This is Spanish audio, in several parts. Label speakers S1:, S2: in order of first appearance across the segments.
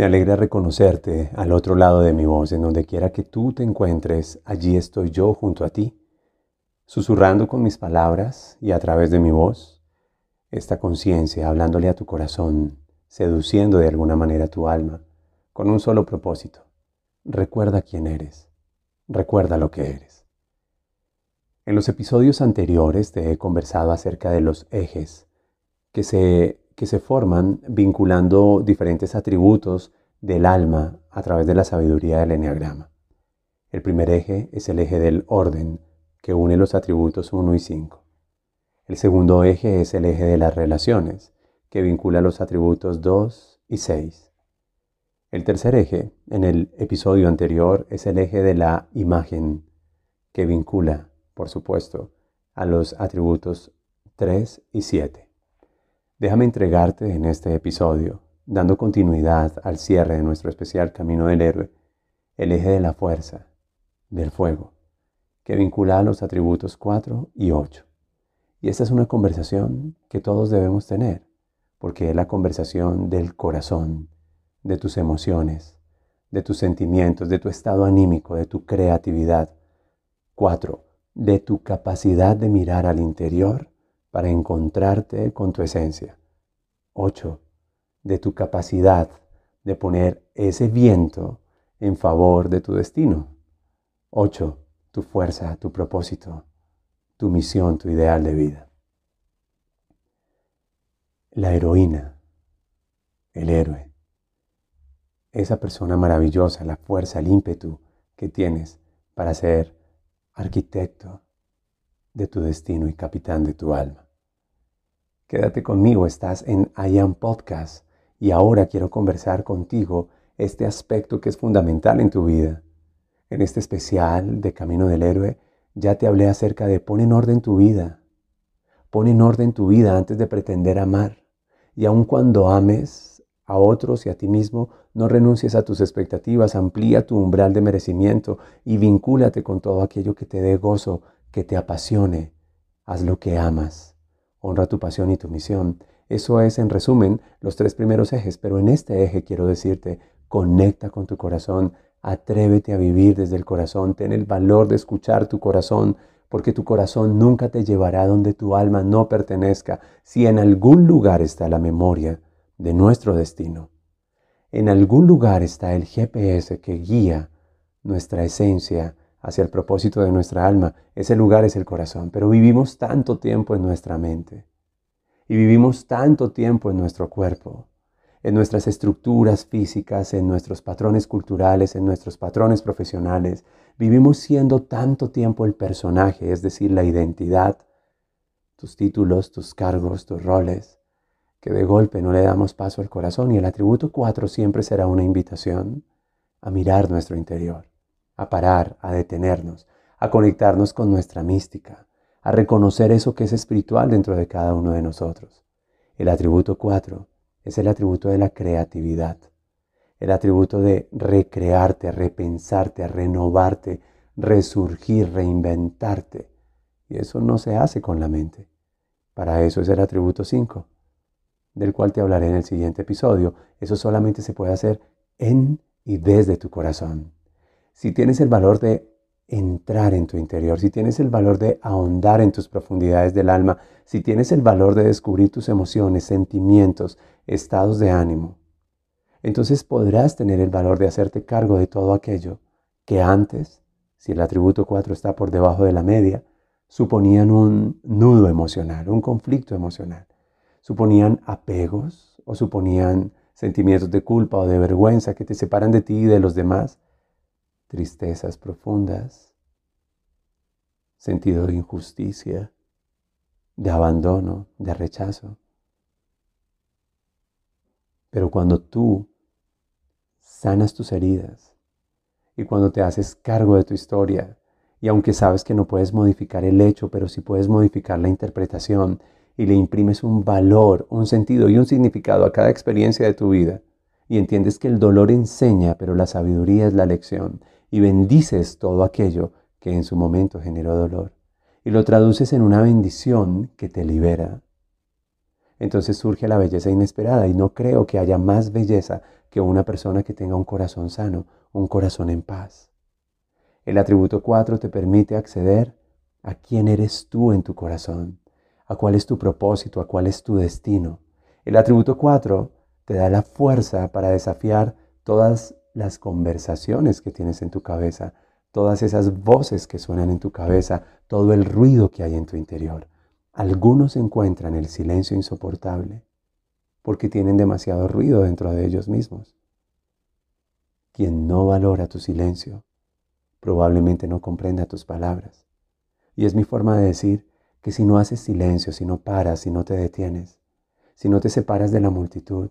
S1: Me alegra reconocerte al otro lado de mi voz, en donde quiera que tú te encuentres, allí estoy yo junto a ti, susurrando con mis palabras y a través de mi voz, esta conciencia, hablándole a tu corazón, seduciendo de alguna manera tu alma, con un solo propósito. Recuerda quién eres, recuerda lo que eres. En los episodios anteriores te he conversado acerca de los ejes que se que se forman vinculando diferentes atributos del alma a través de la sabiduría del enneagrama. El primer eje es el eje del orden, que une los atributos 1 y 5. El segundo eje es el eje de las relaciones, que vincula los atributos 2 y 6. El tercer eje, en el episodio anterior, es el eje de la imagen, que vincula, por supuesto, a los atributos 3 y 7. Déjame entregarte en este episodio, dando continuidad al cierre de nuestro especial Camino del Héroe, el eje de la fuerza, del fuego, que vincula a los atributos 4 y 8. Y esta es una conversación que todos debemos tener, porque es la conversación del corazón, de tus emociones, de tus sentimientos, de tu estado anímico, de tu creatividad. 4. De tu capacidad de mirar al interior para encontrarte con tu esencia. 8. De tu capacidad de poner ese viento en favor de tu destino. 8. Tu fuerza, tu propósito, tu misión, tu ideal de vida. La heroína, el héroe, esa persona maravillosa, la fuerza, el ímpetu que tienes para ser arquitecto, de tu destino y capitán de tu alma. Quédate conmigo, estás en I Am Podcast y ahora quiero conversar contigo este aspecto que es fundamental en tu vida. En este especial de Camino del Héroe ya te hablé acerca de pon en orden tu vida. Pon en orden tu vida antes de pretender amar. Y aun cuando ames a otros y a ti mismo, no renuncies a tus expectativas, amplía tu umbral de merecimiento y vincúlate con todo aquello que te dé gozo, que te apasione. Haz lo que amas. Honra tu pasión y tu misión. Eso es, en resumen, los tres primeros ejes, pero en este eje quiero decirte, conecta con tu corazón, atrévete a vivir desde el corazón, ten el valor de escuchar tu corazón, porque tu corazón nunca te llevará donde tu alma no pertenezca, si en algún lugar está la memoria de nuestro destino. En algún lugar está el GPS que guía nuestra esencia hacia el propósito de nuestra alma. Ese lugar es el corazón, pero vivimos tanto tiempo en nuestra mente y vivimos tanto tiempo en nuestro cuerpo, en nuestras estructuras físicas, en nuestros patrones culturales, en nuestros patrones profesionales. Vivimos siendo tanto tiempo el personaje, es decir, la identidad, tus títulos, tus cargos, tus roles, que de golpe no le damos paso al corazón y el atributo 4 siempre será una invitación a mirar nuestro interior a parar, a detenernos, a conectarnos con nuestra mística, a reconocer eso que es espiritual dentro de cada uno de nosotros. El atributo 4 es el atributo de la creatividad, el atributo de recrearte, repensarte, renovarte, resurgir, reinventarte. Y eso no se hace con la mente. Para eso es el atributo 5, del cual te hablaré en el siguiente episodio. Eso solamente se puede hacer en y desde tu corazón si tienes el valor de entrar en tu interior, si tienes el valor de ahondar en tus profundidades del alma, si tienes el valor de descubrir tus emociones, sentimientos, estados de ánimo, entonces podrás tener el valor de hacerte cargo de todo aquello que antes, si el atributo 4 está por debajo de la media, suponían un nudo emocional, un conflicto emocional. Suponían apegos o suponían sentimientos de culpa o de vergüenza que te separan de ti y de los demás tristezas profundas, sentido de injusticia, de abandono, de rechazo. Pero cuando tú sanas tus heridas y cuando te haces cargo de tu historia, y aunque sabes que no puedes modificar el hecho, pero sí puedes modificar la interpretación y le imprimes un valor, un sentido y un significado a cada experiencia de tu vida, y entiendes que el dolor enseña, pero la sabiduría es la lección, y bendices todo aquello que en su momento generó dolor, y lo traduces en una bendición que te libera. Entonces surge la belleza inesperada y no creo que haya más belleza que una persona que tenga un corazón sano, un corazón en paz. El atributo 4 te permite acceder a quién eres tú en tu corazón, a cuál es tu propósito, a cuál es tu destino. El atributo 4 te da la fuerza para desafiar todas las conversaciones que tienes en tu cabeza, todas esas voces que suenan en tu cabeza, todo el ruido que hay en tu interior. Algunos encuentran el silencio insoportable porque tienen demasiado ruido dentro de ellos mismos. Quien no valora tu silencio probablemente no comprenda tus palabras. Y es mi forma de decir que si no haces silencio, si no paras, si no te detienes, si no te separas de la multitud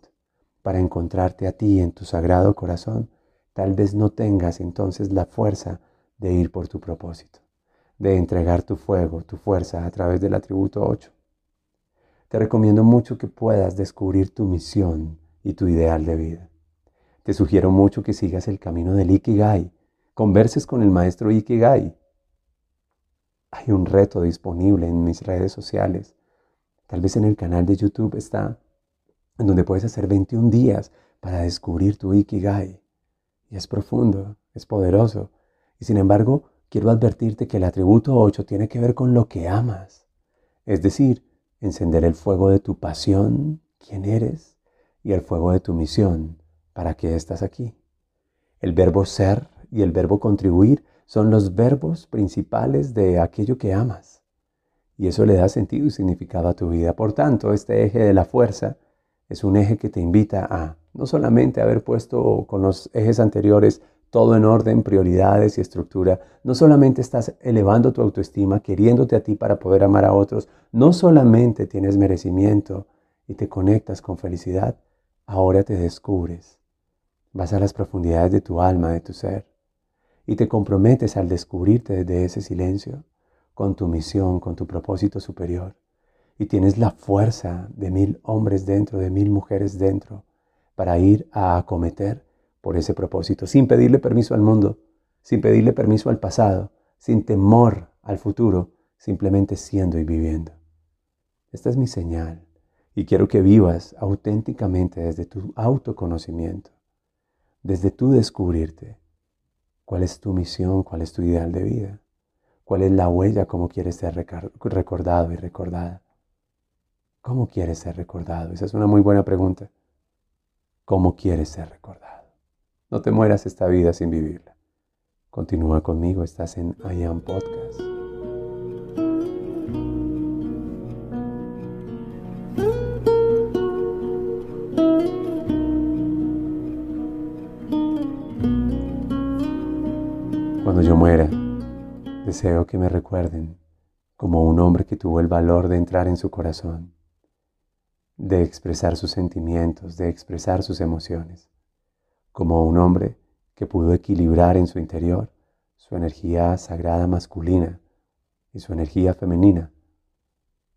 S1: para encontrarte a ti en tu sagrado corazón, tal vez no tengas entonces la fuerza de ir por tu propósito, de entregar tu fuego, tu fuerza a través del atributo 8. Te recomiendo mucho que puedas descubrir tu misión y tu ideal de vida. Te sugiero mucho que sigas el camino del Ikigai, converses con el maestro Ikigai. Hay un reto disponible en mis redes sociales. Tal vez en el canal de YouTube está, en donde puedes hacer 21 días para descubrir tu Ikigai. Y es profundo, es poderoso. Y sin embargo, quiero advertirte que el atributo 8 tiene que ver con lo que amas. Es decir, encender el fuego de tu pasión, quién eres, y el fuego de tu misión, para qué estás aquí. El verbo ser y el verbo contribuir son los verbos principales de aquello que amas. Y eso le da sentido y significado a tu vida. Por tanto, este eje de la fuerza es un eje que te invita a no solamente haber puesto con los ejes anteriores todo en orden, prioridades y estructura, no solamente estás elevando tu autoestima, queriéndote a ti para poder amar a otros, no solamente tienes merecimiento y te conectas con felicidad, ahora te descubres. Vas a las profundidades de tu alma, de tu ser y te comprometes al descubrirte desde ese silencio con tu misión, con tu propósito superior. Y tienes la fuerza de mil hombres dentro, de mil mujeres dentro, para ir a acometer por ese propósito, sin pedirle permiso al mundo, sin pedirle permiso al pasado, sin temor al futuro, simplemente siendo y viviendo. Esta es mi señal y quiero que vivas auténticamente desde tu autoconocimiento, desde tu descubrirte, ¿Cuál es tu misión? ¿Cuál es tu ideal de vida? ¿Cuál es la huella? ¿Cómo quieres ser recordado y recordada? ¿Cómo quieres ser recordado? Esa es una muy buena pregunta. ¿Cómo quieres ser recordado? No te mueras esta vida sin vivirla. Continúa conmigo, estás en I Am Podcast. Cuando yo muera, deseo que me recuerden como un hombre que tuvo el valor de entrar en su corazón, de expresar sus sentimientos, de expresar sus emociones, como un hombre que pudo equilibrar en su interior su energía sagrada masculina y su energía femenina.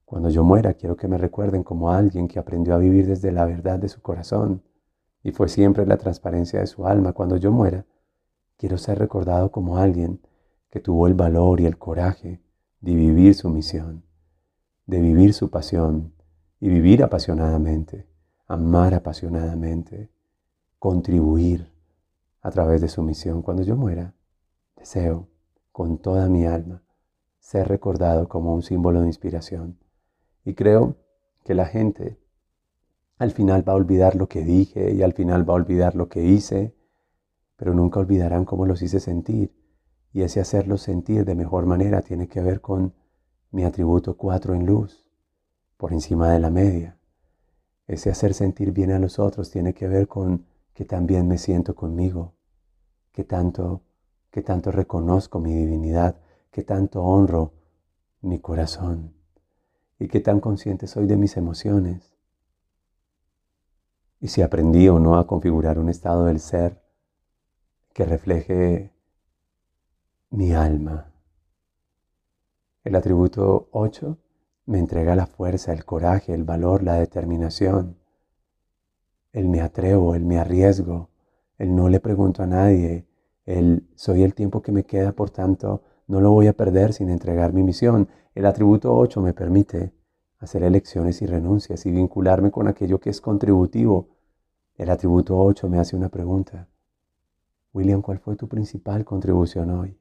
S1: Cuando yo muera, quiero que me recuerden como alguien que aprendió a vivir desde la verdad de su corazón y fue siempre la transparencia de su alma. Cuando yo muera, Quiero ser recordado como alguien que tuvo el valor y el coraje de vivir su misión, de vivir su pasión y vivir apasionadamente, amar apasionadamente, contribuir a través de su misión. Cuando yo muera, deseo con toda mi alma ser recordado como un símbolo de inspiración. Y creo que la gente al final va a olvidar lo que dije y al final va a olvidar lo que hice pero nunca olvidarán cómo los hice sentir. Y ese hacerlos sentir de mejor manera tiene que ver con mi atributo 4 en luz, por encima de la media. Ese hacer sentir bien a los otros tiene que ver con que también me siento conmigo, que tanto qué tanto reconozco mi divinidad, qué tanto honro mi corazón y qué tan consciente soy de mis emociones. Y si aprendí o no a configurar un estado del ser que refleje mi alma. El atributo 8 me entrega la fuerza, el coraje, el valor, la determinación. El me atrevo, el me arriesgo, el no le pregunto a nadie, el soy el tiempo que me queda, por tanto, no lo voy a perder sin entregar mi misión. El atributo 8 me permite hacer elecciones y renuncias y vincularme con aquello que es contributivo. El atributo 8 me hace una pregunta. William, ¿cuál fue tu principal contribución hoy?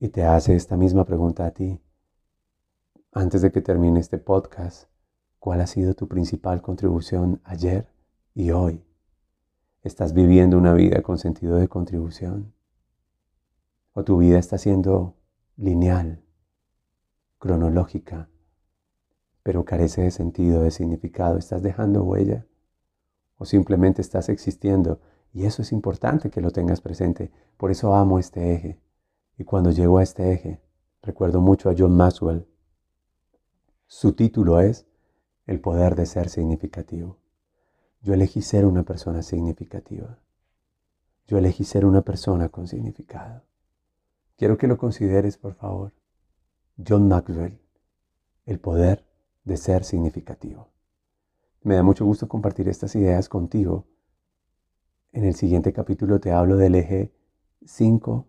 S1: Y te hace esta misma pregunta a ti. Antes de que termine este podcast, ¿cuál ha sido tu principal contribución ayer y hoy? ¿Estás viviendo una vida con sentido de contribución? ¿O tu vida está siendo lineal, cronológica, pero carece de sentido, de significado? ¿Estás dejando huella? ¿O simplemente estás existiendo? Y eso es importante que lo tengas presente. Por eso amo este eje. Y cuando llego a este eje, recuerdo mucho a John Maxwell. Su título es El poder de ser significativo. Yo elegí ser una persona significativa. Yo elegí ser una persona con significado. Quiero que lo consideres, por favor. John Maxwell, el poder de ser significativo. Me da mucho gusto compartir estas ideas contigo. En el siguiente capítulo te hablo del eje 5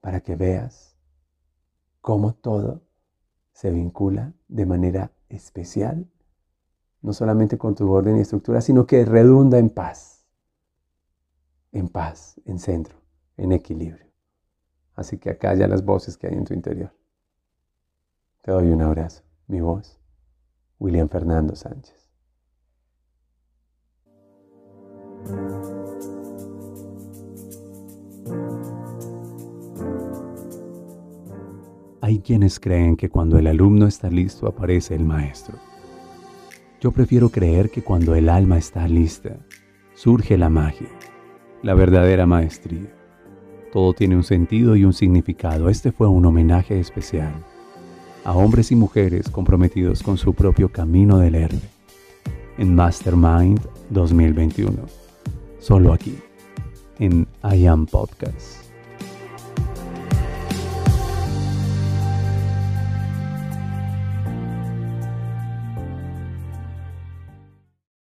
S1: para que veas cómo todo se vincula de manera especial no solamente con tu orden y estructura, sino que redunda en paz, en paz, en centro, en equilibrio. Así que acalla las voces que hay en tu interior. Te doy un abrazo, mi voz, William Fernando Sánchez.
S2: Hay quienes creen que cuando el alumno está listo aparece el maestro. Yo prefiero creer que cuando el alma está lista, surge la magia, la verdadera maestría. Todo tiene un sentido y un significado. Este fue un homenaje especial a hombres y mujeres comprometidos con su propio camino del héroe. En Mastermind 2021. Solo aquí, en I Am Podcast.